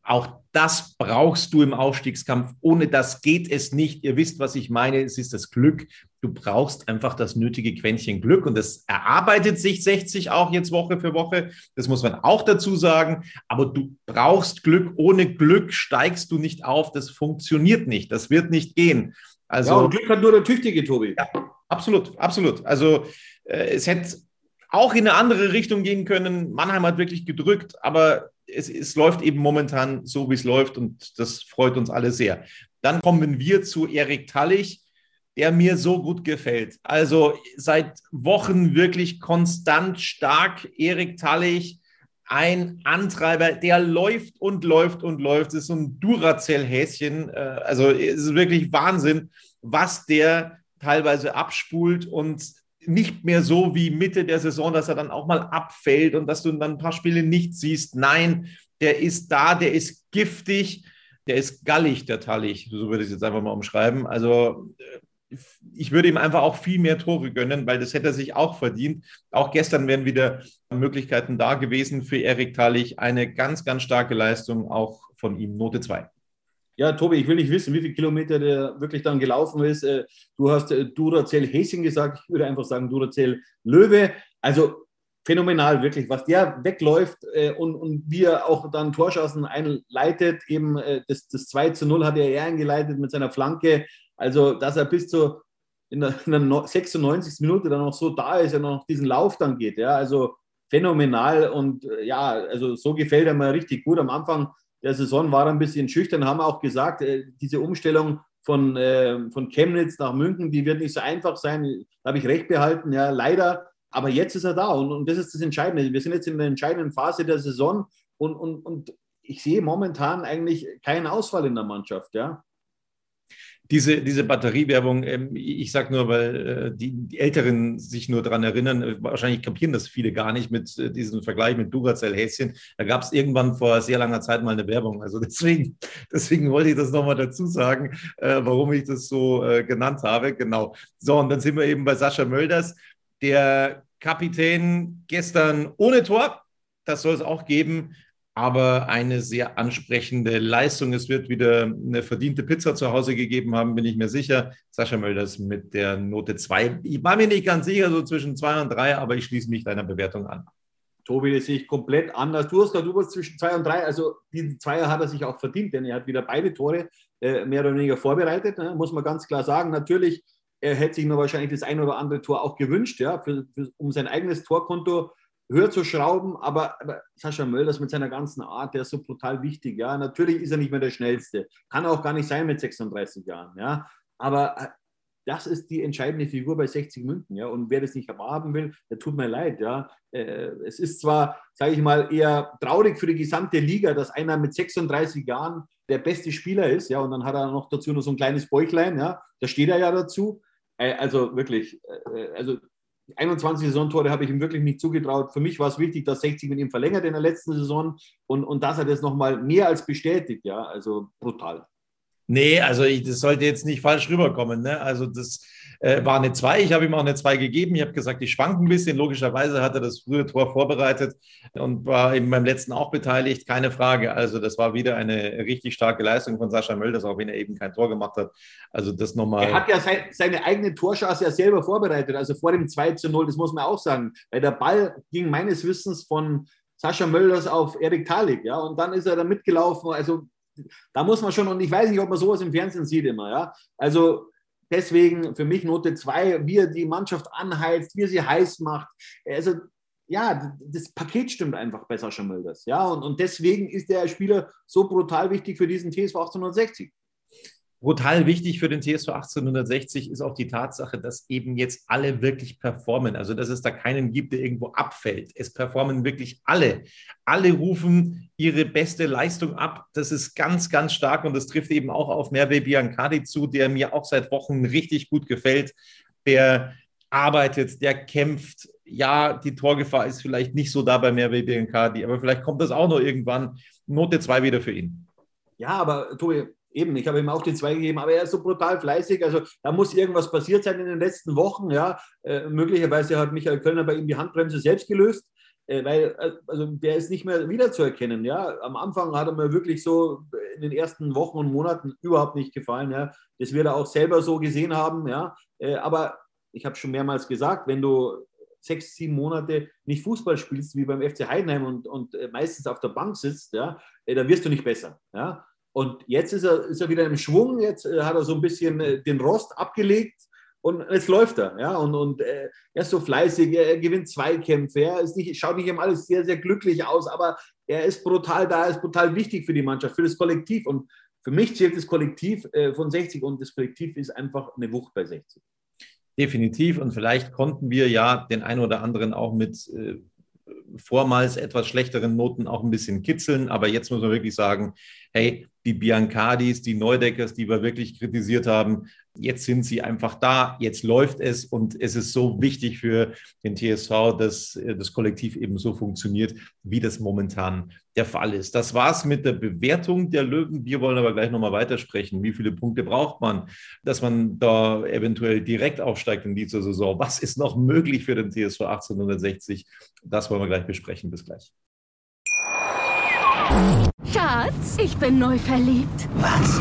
auch das brauchst du im Aufstiegskampf. Ohne das geht es nicht. Ihr wisst, was ich meine. Es ist das Glück. Du brauchst einfach das nötige Quäntchen Glück. Und das erarbeitet sich 60 auch jetzt Woche für Woche. Das muss man auch dazu sagen. Aber du brauchst Glück. Ohne Glück steigst du nicht auf. Das funktioniert nicht. Das wird nicht gehen. Also, ja, und Glück hat nur der Tüchtige, Tobi. Ja, absolut, absolut. Also äh, es hätte auch in eine andere Richtung gehen können. Mannheim hat wirklich gedrückt, aber es, es läuft eben momentan so, wie es läuft und das freut uns alle sehr. Dann kommen wir zu Erik Tallich, der mir so gut gefällt. Also seit Wochen wirklich konstant stark. Erik Tallich, ein Antreiber, der läuft und läuft und läuft. Das ist so ein Duracell-Häschen. Äh, also es ist wirklich Wahnsinn, was der teilweise abspult und nicht mehr so wie Mitte der Saison, dass er dann auch mal abfällt und dass du dann ein paar Spiele nicht siehst. Nein, der ist da, der ist giftig, der ist gallig, der Tallich. So würde ich es jetzt einfach mal umschreiben. Also äh, ich würde ihm einfach auch viel mehr Tore gönnen, weil das hätte er sich auch verdient. Auch gestern wären wieder Möglichkeiten da gewesen für Erik Tallich. Eine ganz, ganz starke Leistung auch von ihm, Note 2. Ja, Tobi, ich will nicht wissen, wie viele Kilometer der wirklich dann gelaufen ist. Äh, du hast äh, Duracell Hessing gesagt, ich würde einfach sagen Duracell Löwe. Also phänomenal, wirklich, was der wegläuft äh, und, und wie er auch dann Torschancen einleitet. Eben das, das 2 zu 0 hat er eher eingeleitet mit seiner Flanke. Also, dass er bis zu in der, in der 96. Minute dann noch so da ist, er noch diesen Lauf dann geht. Ja, also phänomenal und ja, also so gefällt er mir richtig gut. Am Anfang der Saison war ein bisschen schüchtern, haben auch gesagt, äh, diese Umstellung von, äh, von Chemnitz nach München, die wird nicht so einfach sein. Da habe ich recht behalten, ja, leider. Aber jetzt ist er da und, und das ist das Entscheidende. Wir sind jetzt in der entscheidenden Phase der Saison und, und, und ich sehe momentan eigentlich keinen Ausfall in der Mannschaft, ja diese, diese Batteriewerbung, ähm, ich sage nur, weil äh, die, die, Älteren sich nur daran erinnern, äh, wahrscheinlich kapieren das viele gar nicht mit äh, diesem Vergleich mit Duracell-Häschen. Da gab es irgendwann vor sehr langer Zeit mal eine Werbung. Also deswegen, deswegen wollte ich das nochmal dazu sagen, warum ich das so genannt habe. Genau. So, und dann sind wir eben bei Sascha Mölders, der Kapitän gestern ohne Tor. Das soll es auch geben aber eine sehr ansprechende Leistung. Es wird wieder eine verdiente Pizza zu Hause gegeben haben, bin ich mir sicher. Sascha Mölders mit der Note 2. Ich war mir nicht ganz sicher, so zwischen 2 und 3, aber ich schließe mich deiner Bewertung an. Tobi, das sehe ich komplett anders. Du hast gerade, du warst zwischen 2 und 3, also die Zweier hat er sich auch verdient, denn er hat wieder beide Tore äh, mehr oder weniger vorbereitet, ne? muss man ganz klar sagen. Natürlich, er hätte sich nur wahrscheinlich das ein oder andere Tor auch gewünscht, ja, für, für, um sein eigenes Torkonto höher zu schrauben, aber, aber Sascha Mölders mit seiner ganzen Art, der ist so brutal wichtig. Ja, natürlich ist er nicht mehr der Schnellste, kann auch gar nicht sein mit 36 Jahren. Ja, aber äh, das ist die entscheidende Figur bei 60 München. Ja, und wer das nicht haben will, der tut mir leid. Ja, äh, es ist zwar, sage ich mal, eher traurig für die gesamte Liga, dass einer mit 36 Jahren der beste Spieler ist. Ja, und dann hat er noch dazu noch so ein kleines Bäuchlein. Ja, da steht er ja dazu. Äh, also wirklich, also 21 Saisontore habe ich ihm wirklich nicht zugetraut. Für mich war es wichtig, dass 60 mit ihm verlängert in der letzten Saison und, und dass er das nochmal mehr als bestätigt. Ja, also brutal. Nee, also ich, das sollte jetzt nicht falsch rüberkommen. Ne? Also das äh, war eine 2. Ich habe ihm auch eine 2 gegeben. Ich habe gesagt, ich schwanke ein bisschen. Logischerweise hat er das frühe Tor vorbereitet und war eben beim letzten auch beteiligt. Keine Frage. Also das war wieder eine richtig starke Leistung von Sascha Mölders, auch wenn er eben kein Tor gemacht hat. Also das nochmal. Er hat ja sein, seine eigene Torschance ja selber vorbereitet. Also vor dem 2 zu 0, das muss man auch sagen. Weil der Ball ging meines Wissens von Sascha Mölders auf Erik Talik. Ja? Und dann ist er da mitgelaufen. Also da muss man schon, und ich weiß nicht, ob man sowas im Fernsehen sieht immer, ja. Also deswegen für mich Note 2, wie er die Mannschaft anheizt, wie er sie heiß macht. Also ja, das Paket stimmt einfach besser, Schimmel Ja, und, und deswegen ist der Spieler so brutal wichtig für diesen TSV 1860. Brutal wichtig für den TSV 1860 ist auch die Tatsache, dass eben jetzt alle wirklich performen. Also, dass es da keinen gibt, der irgendwo abfällt. Es performen wirklich alle. Alle rufen ihre beste Leistung ab. Das ist ganz, ganz stark und das trifft eben auch auf Merve Biancadi zu, der mir auch seit Wochen richtig gut gefällt. Der arbeitet, der kämpft. Ja, die Torgefahr ist vielleicht nicht so da bei Merve Biancadi, aber vielleicht kommt das auch noch irgendwann. Note 2 wieder für ihn. Ja, aber Tobi, eben, ich habe ihm auch die zwei gegeben, aber er ist so brutal fleißig. Also da muss irgendwas passiert sein in den letzten Wochen. Ja, äh, möglicherweise hat Michael Kölner bei ihm die Handbremse selbst gelöst, äh, weil äh, also der ist nicht mehr wiederzuerkennen. Ja, am Anfang hat er mir wirklich so in den ersten Wochen und Monaten überhaupt nicht gefallen. Ja, das wird er auch selber so gesehen haben. Ja, äh, aber ich habe schon mehrmals gesagt, wenn du sechs, sieben Monate nicht Fußball spielst, wie beim FC Heidenheim und, und meistens auf der Bank sitzt, ja, dann wirst du nicht besser. Ja? Und jetzt ist er, ist er wieder im Schwung, jetzt äh, hat er so ein bisschen äh, den Rost abgelegt und jetzt läuft er. Ja? Und, und äh, er ist so fleißig, er, gewinnt Zweikämpfe, er ist nicht, schaut nicht immer alles sehr, sehr glücklich aus, aber er ist brutal da, er ist brutal wichtig für die Mannschaft, für das Kollektiv. Und für mich zählt das Kollektiv von 60 und das Kollektiv ist einfach eine Wucht bei 60. Definitiv. Und vielleicht konnten wir ja den einen oder anderen auch mit vormals etwas schlechteren Noten auch ein bisschen kitzeln. Aber jetzt muss man wirklich sagen, hey, die Biancadis, die Neudeckers, die wir wirklich kritisiert haben, jetzt sind sie einfach da, jetzt läuft es und es ist so wichtig für den TSV, dass äh, das Kollektiv eben so funktioniert, wie das momentan der Fall ist. Das war's mit der Bewertung der Löwen. Wir wollen aber gleich nochmal weitersprechen. Wie viele Punkte braucht man, dass man da eventuell direkt aufsteigt in dieser Saison? Was ist noch möglich für den TSV 1860? Das wollen wir gleich besprechen. Bis gleich. Schatz, ich bin neu verliebt. Was?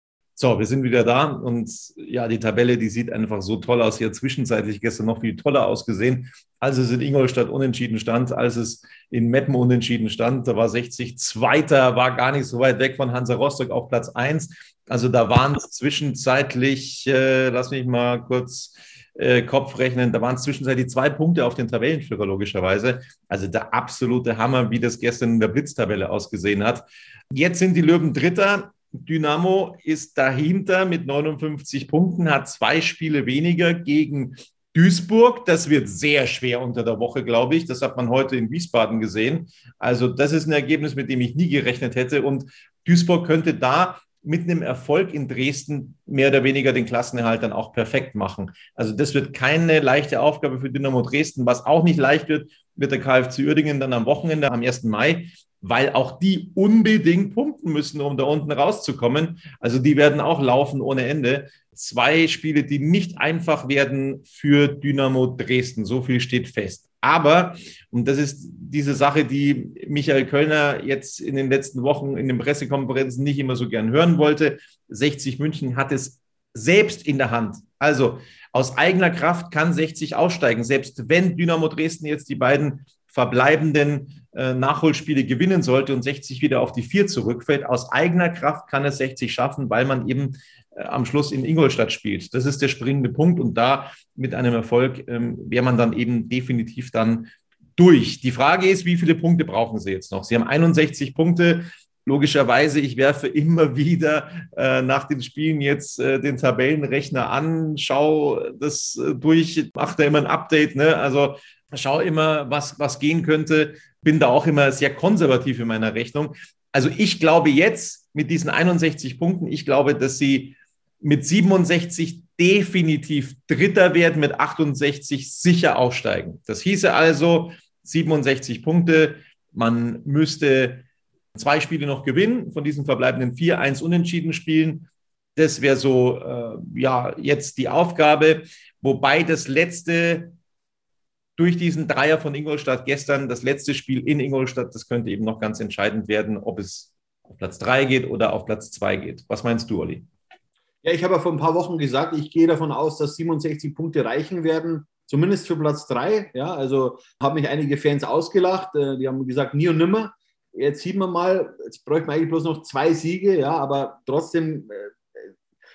So, wir sind wieder da und ja, die Tabelle, die sieht einfach so toll aus. Hier zwischenzeitlich gestern noch viel toller ausgesehen, als es in Ingolstadt unentschieden stand, als es in Meppen unentschieden stand. Da war 60 Zweiter, war gar nicht so weit weg von Hansa Rostock auf Platz 1. Also da waren es zwischenzeitlich, äh, lass mich mal kurz äh, Kopf rechnen, da waren es zwischenzeitlich zwei Punkte auf den Tabellenführer logischerweise. Also der absolute Hammer, wie das gestern in der Blitztabelle ausgesehen hat. Jetzt sind die Löwen Dritter Dynamo ist dahinter mit 59 Punkten, hat zwei Spiele weniger gegen Duisburg. Das wird sehr schwer unter der Woche, glaube ich. Das hat man heute in Wiesbaden gesehen. Also das ist ein Ergebnis, mit dem ich nie gerechnet hätte. Und Duisburg könnte da mit einem Erfolg in Dresden mehr oder weniger den Klassenerhalt dann auch perfekt machen. Also das wird keine leichte Aufgabe für Dynamo Dresden. Was auch nicht leicht wird, wird der KfC Uerdingen dann am Wochenende, am 1. Mai weil auch die unbedingt punkten müssen, um da unten rauszukommen. Also die werden auch laufen ohne Ende. Zwei Spiele, die nicht einfach werden für Dynamo Dresden. So viel steht fest. Aber, und das ist diese Sache, die Michael Kölner jetzt in den letzten Wochen in den Pressekonferenzen nicht immer so gern hören wollte, 60 München hat es selbst in der Hand. Also aus eigener Kraft kann 60 aussteigen, selbst wenn Dynamo Dresden jetzt die beiden verbleibenden äh, Nachholspiele gewinnen sollte und 60 wieder auf die vier zurückfällt. Aus eigener Kraft kann es 60 schaffen, weil man eben äh, am Schluss in Ingolstadt spielt. Das ist der springende Punkt und da mit einem Erfolg ähm, wäre man dann eben definitiv dann durch. Die Frage ist, wie viele Punkte brauchen Sie jetzt noch? Sie haben 61 Punkte. Logischerweise, ich werfe immer wieder äh, nach den Spielen jetzt äh, den Tabellenrechner an, schaue das äh, durch, mache da immer ein Update. Ne? Also schaue immer, was, was gehen könnte. Bin da auch immer sehr konservativ in meiner Rechnung. Also ich glaube jetzt mit diesen 61 Punkten, ich glaube, dass sie mit 67 definitiv Dritter werden, mit 68 sicher aufsteigen. Das hieße also 67 Punkte. Man müsste zwei Spiele noch gewinnen, von diesen verbleibenden vier, eins unentschieden spielen. Das wäre so, äh, ja, jetzt die Aufgabe. Wobei das letzte durch diesen Dreier von Ingolstadt gestern, das letzte Spiel in Ingolstadt, das könnte eben noch ganz entscheidend werden, ob es auf Platz 3 geht oder auf Platz 2 geht. Was meinst du, Olli? Ja, ich habe ja vor ein paar Wochen gesagt, ich gehe davon aus, dass 67 Punkte reichen werden, zumindest für Platz 3. Ja, also haben mich einige Fans ausgelacht. Äh, die haben gesagt, nie und nimmer. Jetzt sieht man mal, jetzt bräuchte man eigentlich bloß noch zwei Siege, ja, aber trotzdem, äh,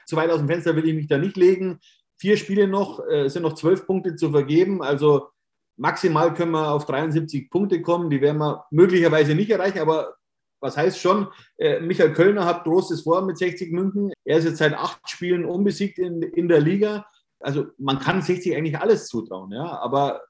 zu weit aus dem Fenster will ich mich da nicht legen. Vier Spiele noch, äh, sind noch zwölf Punkte zu vergeben. Also maximal können wir auf 73 Punkte kommen. Die werden wir möglicherweise nicht erreichen, aber was heißt schon, äh, Michael Kölner hat großes vor mit 60 München. Er ist jetzt seit acht Spielen unbesiegt in, in der Liga. Also man kann 60 eigentlich alles zutrauen, ja. Aber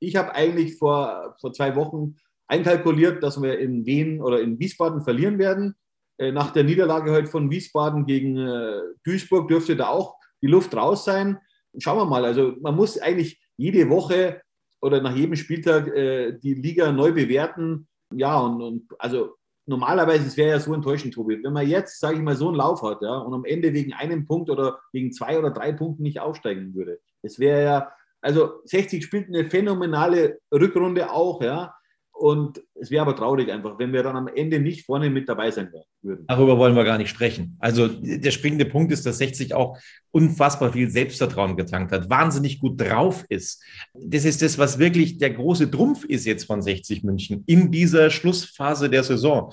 ich habe eigentlich vor, vor zwei Wochen einkalkuliert, dass wir in Wien oder in Wiesbaden verlieren werden. Äh, nach der Niederlage heute von Wiesbaden gegen äh, Duisburg dürfte da auch die Luft raus sein. Schauen wir mal. Also man muss eigentlich jede Woche oder nach jedem Spieltag äh, die Liga neu bewerten. Ja, und, und also normalerweise, es wäre ja so enttäuschend, Tobi, wenn man jetzt, sage ich mal, so einen Lauf hat ja, und am Ende wegen einem Punkt oder wegen zwei oder drei Punkten nicht aufsteigen würde. Es wäre ja, also 60 spielt eine phänomenale Rückrunde auch, ja. Und es wäre aber traurig einfach, wenn wir dann am Ende nicht vorne mit dabei sein würden. Darüber wollen wir gar nicht sprechen. Also der springende Punkt ist, dass 60 auch unfassbar viel Selbstvertrauen getankt hat, wahnsinnig gut drauf ist. Das ist das, was wirklich der große Trumpf ist jetzt von 60 München in dieser Schlussphase der Saison.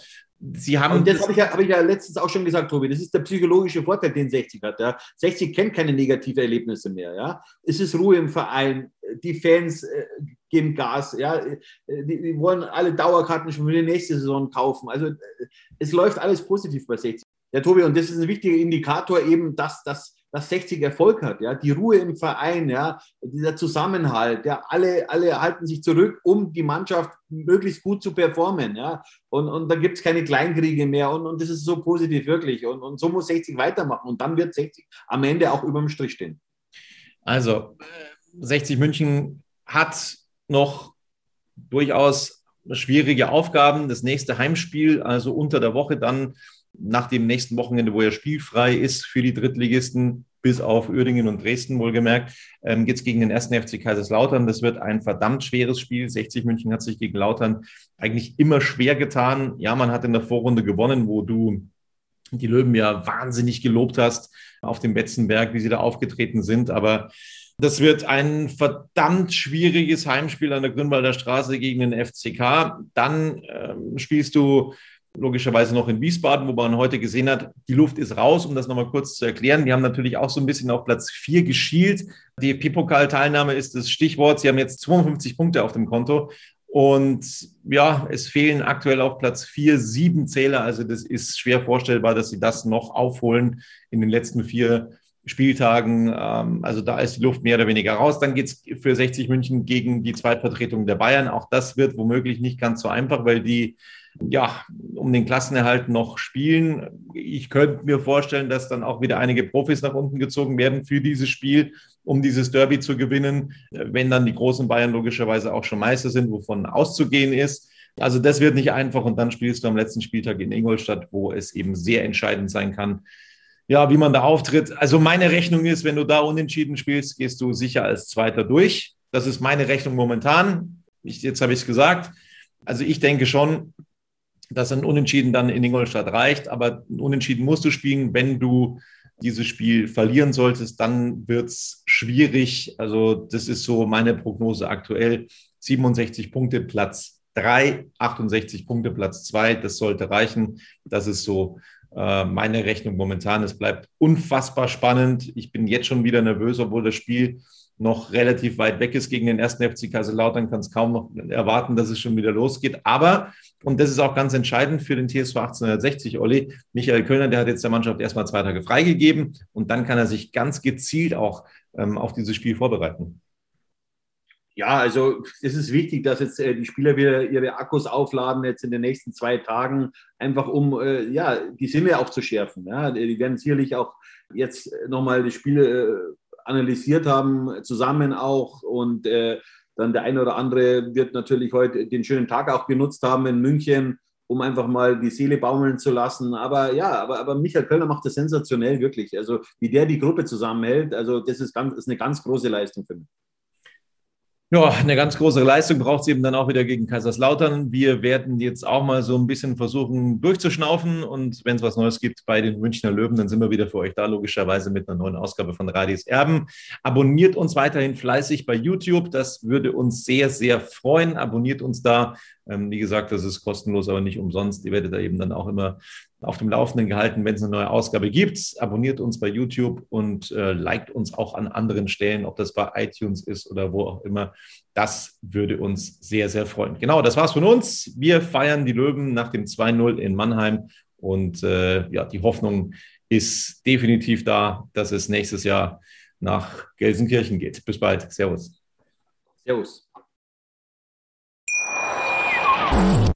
Sie haben und das habe ich, ja, hab ich ja letztens auch schon gesagt, Tobi. Das ist der psychologische Vorteil, den 60 hat. Ja. 60 kennt keine negativen Erlebnisse mehr. Ja. Es ist Ruhe im Verein. Die Fans äh, geben Gas. Ja. Die, die, wollen alle Dauerkarten schon für die nächste Saison kaufen. Also es läuft alles positiv bei 60. Ja, Tobi, und das ist ein wichtiger Indikator eben, dass das dass 60 Erfolg hat, ja, die Ruhe im Verein, ja, dieser Zusammenhalt, ja, alle, alle halten sich zurück, um die Mannschaft möglichst gut zu performen, ja, und, und da gibt es keine Kleinkriege mehr und, und das ist so positiv wirklich und, und so muss 60 weitermachen und dann wird 60 am Ende auch über dem Strich stehen. Also 60 München hat noch durchaus schwierige Aufgaben. Das nächste Heimspiel, also unter der Woche dann nach dem nächsten Wochenende, wo er spielfrei ist für die Drittligisten, bis auf Uerdingen und Dresden wohlgemerkt, ähm, geht es gegen den ersten FC Kaiserslautern. Das wird ein verdammt schweres Spiel. 60 München hat sich gegen Lautern eigentlich immer schwer getan. Ja, man hat in der Vorrunde gewonnen, wo du die Löwen ja wahnsinnig gelobt hast auf dem Betzenberg, wie sie da aufgetreten sind. Aber das wird ein verdammt schwieriges Heimspiel an der Grünwalder Straße gegen den FCK. Dann ähm, spielst du logischerweise noch in Wiesbaden, wo man heute gesehen hat, die Luft ist raus, um das nochmal kurz zu erklären. Die haben natürlich auch so ein bisschen auf Platz 4 geschielt. DFB-Pokal-Teilnahme ist das Stichwort. Sie haben jetzt 52 Punkte auf dem Konto. Und ja, es fehlen aktuell auf Platz 4 sieben Zähler. Also das ist schwer vorstellbar, dass sie das noch aufholen in den letzten vier Spieltagen. Ähm, also da ist die Luft mehr oder weniger raus. Dann geht es für 60 München gegen die Zweitvertretung der Bayern. Auch das wird womöglich nicht ganz so einfach, weil die ja, um den Klassenerhalt noch spielen. Ich könnte mir vorstellen, dass dann auch wieder einige Profis nach unten gezogen werden für dieses Spiel, um dieses Derby zu gewinnen, wenn dann die großen Bayern logischerweise auch schon Meister sind, wovon auszugehen ist. Also das wird nicht einfach und dann spielst du am letzten Spieltag in Ingolstadt, wo es eben sehr entscheidend sein kann, ja, wie man da auftritt. Also meine Rechnung ist, wenn du da unentschieden spielst, gehst du sicher als Zweiter durch. Das ist meine Rechnung momentan. Ich, jetzt habe ich es gesagt. Also ich denke schon, dass ein Unentschieden dann in Ingolstadt reicht. Aber ein Unentschieden musst du spielen, wenn du dieses Spiel verlieren solltest, dann wird es schwierig. Also das ist so meine Prognose aktuell. 67 Punkte Platz 3, 68 Punkte Platz 2, das sollte reichen. Das ist so meine Rechnung momentan. Es bleibt unfassbar spannend. Ich bin jetzt schon wieder nervös, obwohl das Spiel noch relativ weit weg ist gegen den ersten FC Kaiserslautern, kann es kaum noch erwarten, dass es schon wieder losgeht. Aber, und das ist auch ganz entscheidend für den TSV 1860, Olli, Michael Kölner, der hat jetzt der Mannschaft erstmal zwei Tage freigegeben und dann kann er sich ganz gezielt auch ähm, auf dieses Spiel vorbereiten. Ja, also es ist wichtig, dass jetzt äh, die Spieler wieder ihre Akkus aufladen, jetzt in den nächsten zwei Tagen, einfach um äh, ja, die Sinne auch zu schärfen. Ja. Die werden sicherlich auch jetzt nochmal das Spiel äh, analysiert haben, zusammen auch. Und dann der eine oder andere wird natürlich heute den schönen Tag auch genutzt haben in München, um einfach mal die Seele baumeln zu lassen. Aber ja, aber, aber Michael Kölner macht das sensationell, wirklich. Also wie der die Gruppe zusammenhält, also das ist, ganz, ist eine ganz große Leistung für mich. Ja, eine ganz große Leistung braucht es eben dann auch wieder gegen Kaiserslautern. Wir werden jetzt auch mal so ein bisschen versuchen durchzuschnaufen und wenn es was Neues gibt bei den Münchner Löwen, dann sind wir wieder für euch da, logischerweise mit einer neuen Ausgabe von Radis Erben. Abonniert uns weiterhin fleißig bei YouTube, das würde uns sehr, sehr freuen. Abonniert uns da. Ähm, wie gesagt, das ist kostenlos, aber nicht umsonst. Ihr werdet da eben dann auch immer auf dem Laufenden gehalten, wenn es eine neue Ausgabe gibt. Abonniert uns bei YouTube und äh, liked uns auch an anderen Stellen, ob das bei iTunes ist oder wo auch immer. Das würde uns sehr, sehr freuen. Genau, das war's von uns. Wir feiern die Löwen nach dem 2-0 in Mannheim und äh, ja, die Hoffnung ist definitiv da, dass es nächstes Jahr nach Gelsenkirchen geht. Bis bald. Servus. Servus.